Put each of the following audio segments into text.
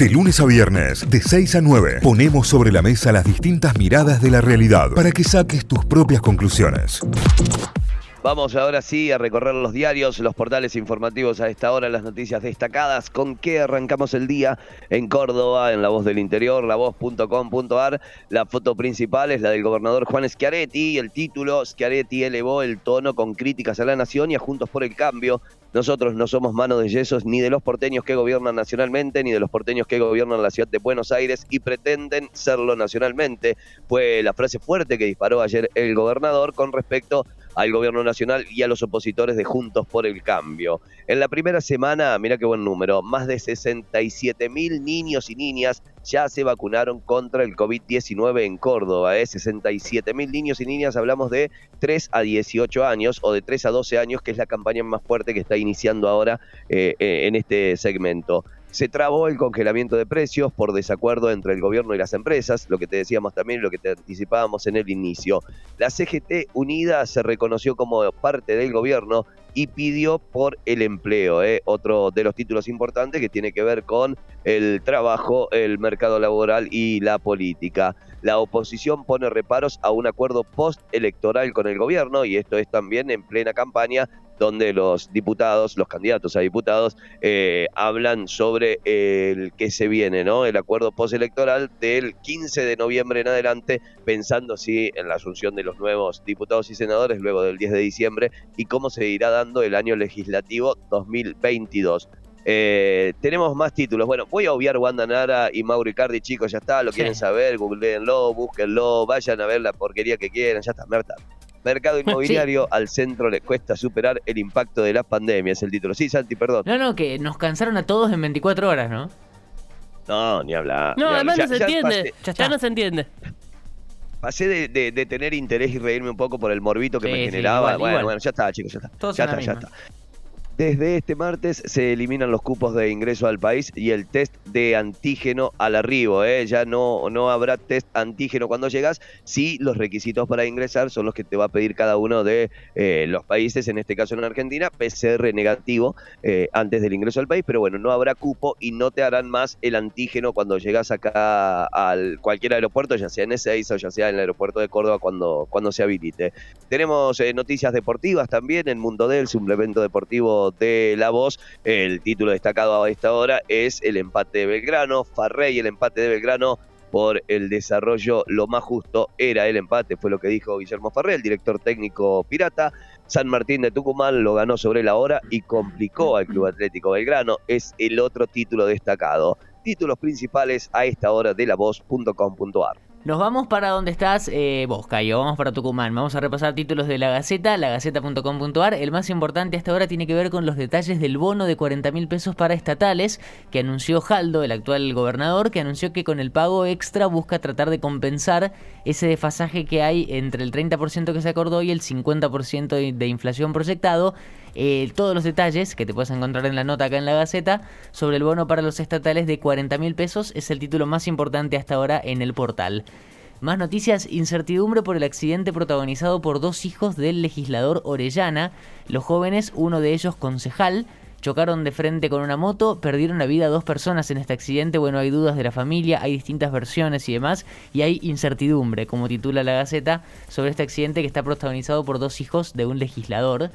De lunes a viernes, de 6 a 9, ponemos sobre la mesa las distintas miradas de la realidad para que saques tus propias conclusiones. Vamos ahora sí a recorrer los diarios, los portales informativos a esta hora, las noticias destacadas. ¿Con qué arrancamos el día? En Córdoba, en La Voz del Interior, lavoz.com.ar. La foto principal es la del gobernador Juan Schiaretti. El título, Schiaretti elevó el tono con críticas a la nación y a Juntos por el Cambio. Nosotros no somos manos de yesos ni de los porteños que gobiernan nacionalmente, ni de los porteños que gobiernan la ciudad de Buenos Aires y pretenden serlo nacionalmente. Fue la frase fuerte que disparó ayer el gobernador con respecto al gobierno nacional y a los opositores de Juntos por el Cambio. En la primera semana, mira qué buen número, más de 67 mil niños y niñas ya se vacunaron contra el COVID-19 en Córdoba. ¿eh? 67 mil niños y niñas, hablamos de 3 a 18 años o de 3 a 12 años, que es la campaña más fuerte que está iniciando ahora eh, eh, en este segmento. Se trabó el congelamiento de precios por desacuerdo entre el gobierno y las empresas, lo que te decíamos también, lo que te anticipábamos en el inicio. La CGT Unida se reconoció como parte del gobierno y pidió por el empleo, ¿eh? otro de los títulos importantes que tiene que ver con el trabajo, el mercado laboral y la política. La oposición pone reparos a un acuerdo postelectoral con el gobierno y esto es también en plena campaña donde los diputados, los candidatos a diputados, eh, hablan sobre el que se viene, ¿no? El acuerdo postelectoral del 15 de noviembre en adelante, pensando sí en la asunción de los nuevos diputados y senadores luego del 10 de diciembre y cómo se irá dando el año legislativo 2022. Eh, tenemos más títulos. Bueno, voy a obviar Wanda Nara y Mauro Icardi, chicos, ya está, lo quieren saber, googleenlo, búsquenlo, vayan a ver la porquería que quieran, ya está, Merta. Mercado inmobiliario al centro le cuesta superar el impacto de la pandemia, es el título. Sí, Santi, perdón. No, no, que nos cansaron a todos en 24 horas, ¿no? No, ni hablar. No, ni además hablar. no se Ya- ya entiende. pasé- Ya, no se entiende. Pasé de, de- de tener interés y reírme un poco por el morbito que Sí, me sí, generaba. igual, bueno, igual. bueno, ya está, chicos, ya está. Todos ya está, ya está. Desde este martes se eliminan los cupos de ingreso al país y el test de antígeno al arribo. ¿eh? Ya no, no habrá test antígeno cuando llegas. Sí, los requisitos para ingresar son los que te va a pedir cada uno de eh, los países, en este caso en Argentina, PCR negativo eh, antes del ingreso al país. Pero bueno, no habrá cupo y no te harán más el antígeno cuando llegas acá al cualquier aeropuerto, ya sea en Ezeiza o ya sea en el aeropuerto de Córdoba cuando, cuando se habilite. Tenemos noticias deportivas también en Mundo del suplemento deportivo de La Voz. El título destacado a esta hora es el empate de Belgrano. Farrey, el empate de Belgrano por el desarrollo lo más justo era el empate, fue lo que dijo Guillermo Farré, el director técnico pirata. San Martín de Tucumán lo ganó sobre la hora y complicó al Club Atlético Belgrano. Es el otro título destacado. Títulos principales a esta hora de lavoz.com.ar. Nos vamos para donde estás eh, vos, Cayo. Vamos para Tucumán. Vamos a repasar títulos de la Gaceta, lagaceta.com.ar. El más importante hasta ahora tiene que ver con los detalles del bono de 40 mil pesos para estatales que anunció Jaldo, el actual gobernador, que anunció que con el pago extra busca tratar de compensar ese desfasaje que hay entre el 30% que se acordó y el 50% de- inflación proyectado. Eh, todos los detalles que te puedes encontrar en la nota acá en la Gaceta sobre el bono para los estatales de 40 mil pesos es el título más importante hasta ahora en el portal. Más noticias, incertidumbre por el accidente protagonizado por dos hijos del legislador Orellana. Los jóvenes, uno de ellos concejal, chocaron de frente con una moto, perdieron la vida dos personas en este accidente. Bueno, hay dudas de la familia, hay distintas versiones y demás, y hay incertidumbre, como titula la Gaceta, sobre este accidente que está protagonizado por dos hijos de un legislador.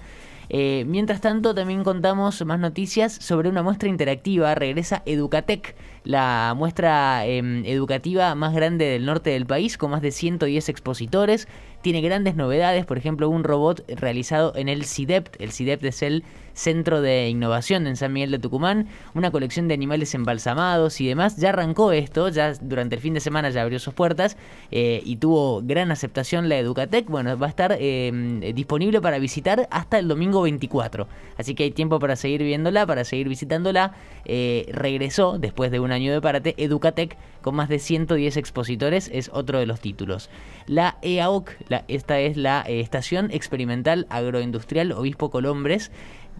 Eh, mientras tanto, también contamos más noticias sobre una muestra interactiva. Regresa Educatec, la muestra em, educativa más grande del norte del país, con más de 110 expositores. Tiene grandes novedades, por ejemplo, un robot realizado en el CIDEPT. El CIDEPT es el Centro de Innovación en San Miguel de Tucumán. Una colección de animales embalsamados y demás. Ya arrancó esto, ya durante el fin de semana ya abrió sus puertas eh, y tuvo gran aceptación la Educatec. Bueno, va a estar em, disponible para visitar hasta el domingo 24. Así que hay tiempo para seguir viéndola, para seguir visitándola. Eh, regresó después de un año de parate Educatec con más de 110 expositores, es otro de los títulos. La EAOC, la, esta es la eh, Estación Experimental Agroindustrial Obispo Colombres.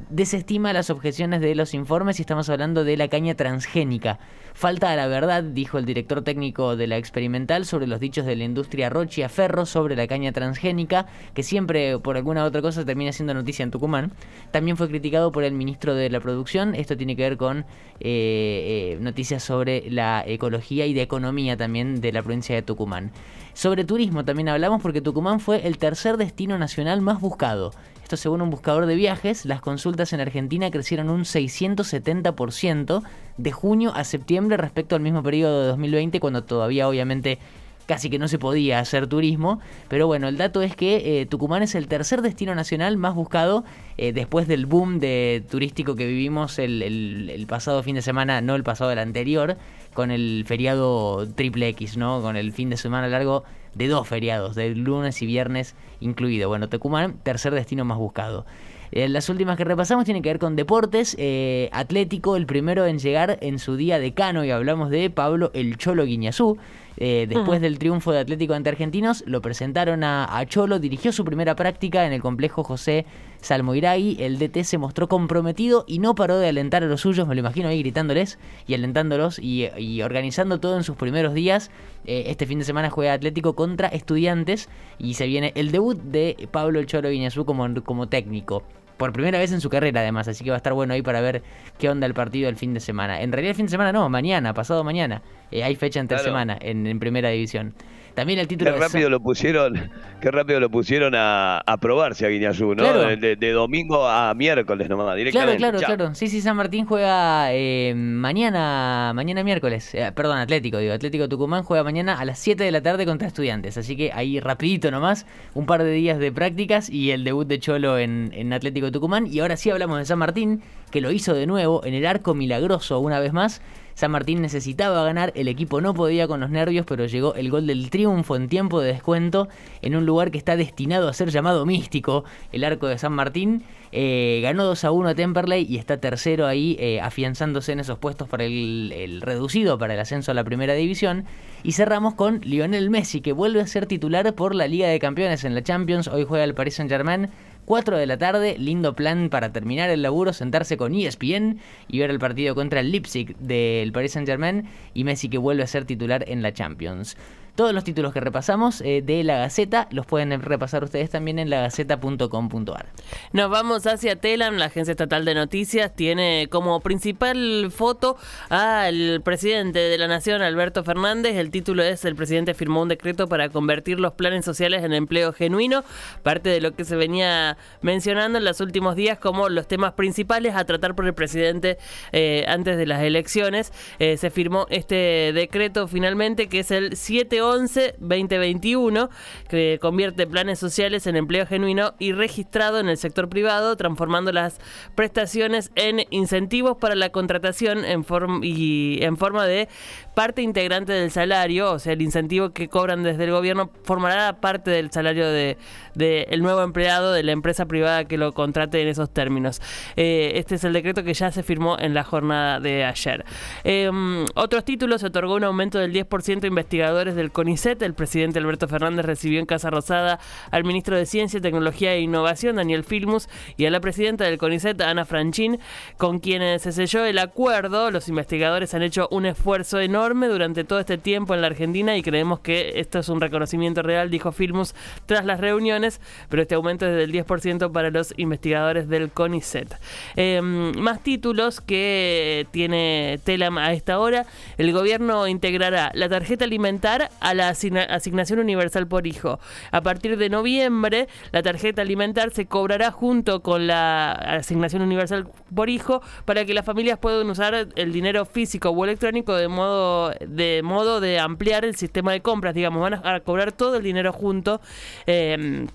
Desestima las objeciones de los informes y estamos hablando de la caña transgénica. Falta a la verdad, dijo el director técnico de la experimental, sobre los dichos de la industria Rochia Ferro sobre la caña transgénica, que siempre por alguna otra cosa termina siendo noticia en Tucumán. También fue criticado por el ministro de la Producción. Esto tiene que ver con eh, eh, noticias sobre la ecología y de economía también de la provincia de Tucumán. Sobre turismo también hablamos porque Tucumán fue el tercer destino nacional más buscado. Esto según un buscador de viajes, las consultas en Argentina crecieron un 670% de junio a septiembre respecto al mismo periodo de 2020, cuando todavía obviamente casi que no se podía hacer turismo. Pero bueno, el dato es que eh, Tucumán es el tercer destino nacional más buscado eh, después del boom de turístico que vivimos el, el, pasado fin de semana, no el pasado, el anterior, con el feriado triple X, ¿no? Con el fin de semana largo de dos feriados, de lunes y viernes incluido. Bueno, Tucumán, tercer destino más buscado. Eh, las últimas que repasamos tienen que ver con deportes. Eh, Atlético, el primero en llegar en su día de Cano, y hablamos de Pablo El Cholo Guiñazú. Eh, después del triunfo de Atlético ante Argentinos, lo presentaron a, Cholo, dirigió su primera práctica en el complejo José Salmoiragui. El DT se mostró comprometido y no paró de alentar a los suyos, me lo imagino ahí gritándoles y alentándolos y, organizando todo en sus primeros días. Eh, este fin de semana juega Atlético contra Estudiantes y se viene el debut de Pablo Cholo Guiñazú como, como técnico por primera vez en su carrera además, así que va a estar bueno ahí para ver qué onda el partido el fin de semana. En realidad el fin de semana no, mañana, pasado mañana. Eh, hay fecha entre semana en, primera división. También el título qué rápido lo pusieron, qué rápido lo pusieron a, a probarse a Guiñazú, ¿no? De, domingo a miércoles nomás, directamente. Claro, claro, claro. Sí, sí, San Martín juega eh, mañana, mañana miércoles. Eh, perdón, Atlético, digo. Atlético Tucumán juega mañana a las 7 de la tarde contra Estudiantes. Así que ahí rapidito nomás, un par de días de prácticas y el debut de Cholo en, en Atlético Tucumán. Y ahora sí hablamos de San Martín, que lo hizo de nuevo en el arco milagroso una vez más. San Martín necesitaba ganar, el equipo no podía con los nervios, pero llegó el gol del triunfo en tiempo de descuento en un lugar que está destinado a ser llamado místico, el arco de San Martín. Eh, ganó 2 a 1 a Temperley y está tercero ahí, eh, afianzándose en esos puestos para el, el, reducido, para el ascenso a la primera división. Y cerramos con Lionel Messi, que vuelve a ser titular por la Liga de Campeones en la Champions. Hoy juega el Paris Saint Germain 4 de la tarde, lindo plan para terminar el laburo, sentarse con ESPN y ver el partido contra el Leipzig del Paris Saint Germain y Messi que vuelve a ser titular en la Champions. Todos los títulos que repasamos eh, de la Gaceta los pueden repasar ustedes también en lagaceta.com.ar. Nos vamos hacia Telam, la agencia estatal de noticias tiene como principal foto al presidente de la Nación, Alberto Fernández. El título es El presidente firmó un decreto para convertir los planes sociales en empleo genuino, parte de lo que se venía mencionando en los últimos días como los temas principales a tratar por el presidente eh, antes de las elecciones. Eh, se firmó este decreto finalmente que es el 7 11-2021, que convierte planes sociales en empleo genuino y registrado en el sector privado, transformando las prestaciones en incentivos para la contratación en y en forma de parte integrante del salario, o sea, el incentivo que cobran desde el gobierno formará parte del salario de, el nuevo empleado de la empresa privada que lo contrate en esos términos. Eh, este es el decreto que ya se firmó en la jornada de ayer. Em, otros títulos, se otorgó un aumento del 10% de investigadores del CONICET. El presidente Alberto Fernández recibió en Casa Rosada al ministro de Ciencia, Tecnología e Innovación, Daniel Filmus, y a la presidenta del CONICET, Ana Franchín, con quienes se selló el acuerdo. Los investigadores han hecho un esfuerzo enorme durante todo este tiempo en la Argentina y creemos que esto es un reconocimiento real, dijo Filmus tras las reuniones, pero este aumento es del 10% para los investigadores del CONICET. Em, más títulos que tiene Telam a esta hora. El gobierno integrará la tarjeta alimentar a la asignación universal por hijo. A partir de noviembre, la tarjeta alimentar se cobrará junto con la asignación universal por hijo para que las familias puedan usar el dinero físico o electrónico de modo de modo de ampliar el sistema de compras, digamos, van a, cobrar todo el dinero junto. Eh,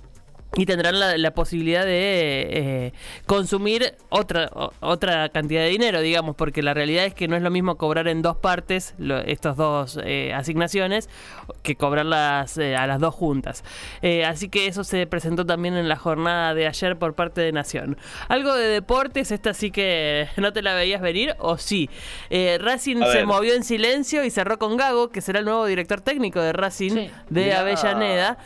y tendrán la, posibilidad de eh, consumir otra otra cantidad de dinero, digamos, porque la realidad es que no es lo mismo cobrar en dos partes estas dos eh, asignaciones que cobrarlas eh, a las dos juntas. así que eso se presentó también en la jornada de ayer por parte de Nación. Algo de deportes, esta sí que no te la veías venir, o sí. Racing se movió en silencio y cerró con Gago, que será el nuevo director técnico de Racing de Avellaneda.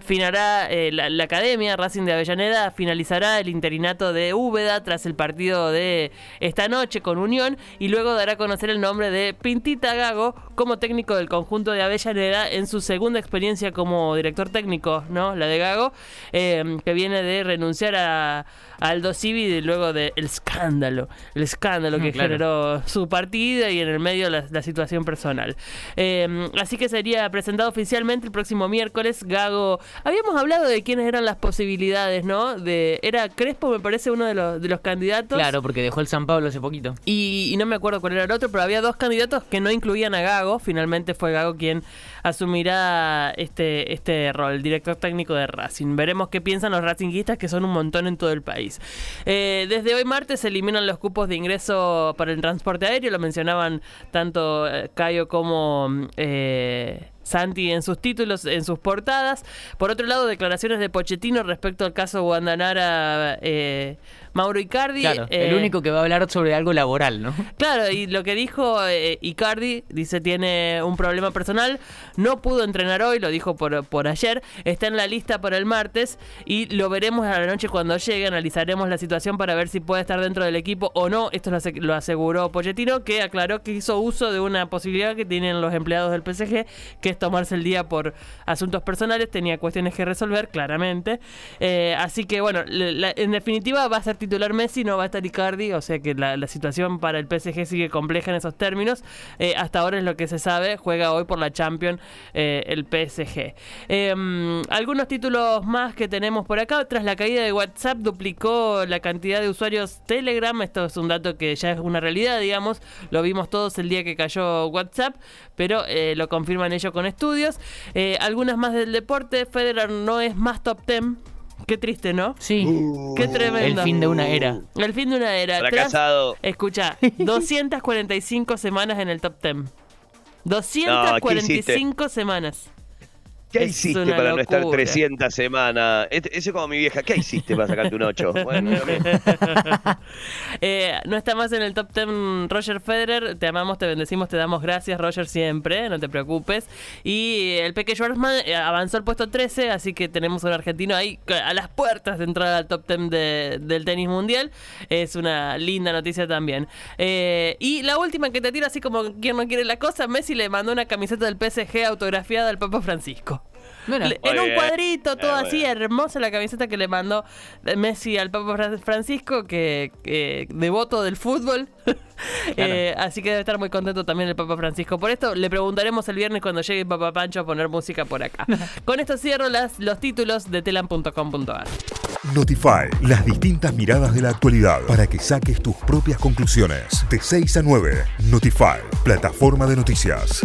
finará eh, la, la academia Racing de Avellaneda finalizará el interinato de Úbeda tras el partido de esta noche con Unión y luego dará a conocer el nombre de Pintita Gago como técnico del conjunto de Avellaneda en su segunda experiencia como director técnico, ¿no? La de Gago, eh, que viene de renunciar a, Aldo Civi luego del escándalo, el escándalo que Claro. generó su partida y en el medio la, la situación personal. Eh, así que sería presentado oficialmente el próximo miércoles. Gago, habíamos hablado de quiénes eran las posibilidades, ¿no? De era Crespo, me parece uno de los de los candidatos. Claro, porque dejó el San Pablo hace poquito. Y, y no me acuerdo cuál era el otro, pero había dos candidatos que no incluían a Gago. Finalmente fue Gago quien asumirá este, este rol, director técnico de Racing. Veremos qué piensan los racinguistas, que son un montón en todo el país. Eh, desde hoy martes se eliminan los cupos de ingreso para el transporte aéreo, lo mencionaban tanto eh, Cayo como... mm, eh, Santi en sus títulos, en sus portadas. Por otro lado, declaraciones de Pochettino respecto al caso Guandanara eh, Mauro Icardi. Claro, el Eh, único que va a hablar sobre algo laboral, ¿no? Claro, y lo que dijo eh, Icardi, dice tiene un problema personal, no pudo entrenar hoy, lo dijo por, por ayer, está en la lista para el martes y lo veremos a la noche cuando llegue, analizaremos la situación para ver si puede estar dentro del equipo o no, esto lo, lo aseguró Pochettino, que aclaró que hizo uso de una posibilidad que tienen los empleados del PSG, que es tomarse el día por asuntos personales, tenía cuestiones que resolver, claramente, Eh, así que bueno, la- en definitiva va a ser titular Messi, no va a estar Icardi, o sea que la, situación para el PSG sigue compleja en esos términos. Eh, hasta ahora es lo que se sabe, juega hoy por la Champions eh, el PSG. Eh, algunos títulos más que tenemos por acá, tras la caída de WhatsApp duplicó la cantidad de usuarios Telegram, esto es un dato que ya es una realidad, digamos, lo vimos todos el día que cayó WhatsApp, pero eh, lo confirman ellos con estudios. Algunas más del deporte, Federer no es más top 10. Qué triste, ¿no? Sí. Qué tremendo. El fin de una era. El fin de una era. Tras- Fracasado. escucha, 245 semanas en el top 10. No, ¿qué 245 semanas. ¿Qué Es hiciste para no estar locura. 300 semanas? Este- Ese es como mi vieja. ¿Qué hiciste para sacarte un 8? Bueno. Eh, no está más en el top 10 Roger Federer. Te amamos, te bendecimos, te damos gracias, Roger, siempre. No te preocupes. Y el Peque Schwarzman eh, avanzó al puesto 13, así que tenemos un argentino ahí a las puertas de entrar al top 10 de- del tenis mundial. Es una linda noticia también. Eh, y la última que te tiro, así como quien no quiere la cosa, Messi le mandó una camiseta del PSG autografiada al Papa Francisco. En un bien. cuadrito, todo Eh, así, bien. hermosa la camiseta que le mandó Messi al Papa Fra- Francisco, que que devoto del fútbol. Eh, así que debe estar muy contento también el Papa Francisco por esto. Le preguntaremos el viernes cuando llegue Papa Pancho a poner música por acá. Con esto cierro las, los títulos de telan.com.ar. Notify, las distintas miradas de la actualidad para que saques tus propias conclusiones. De 6 a 9, Notify, plataforma de noticias.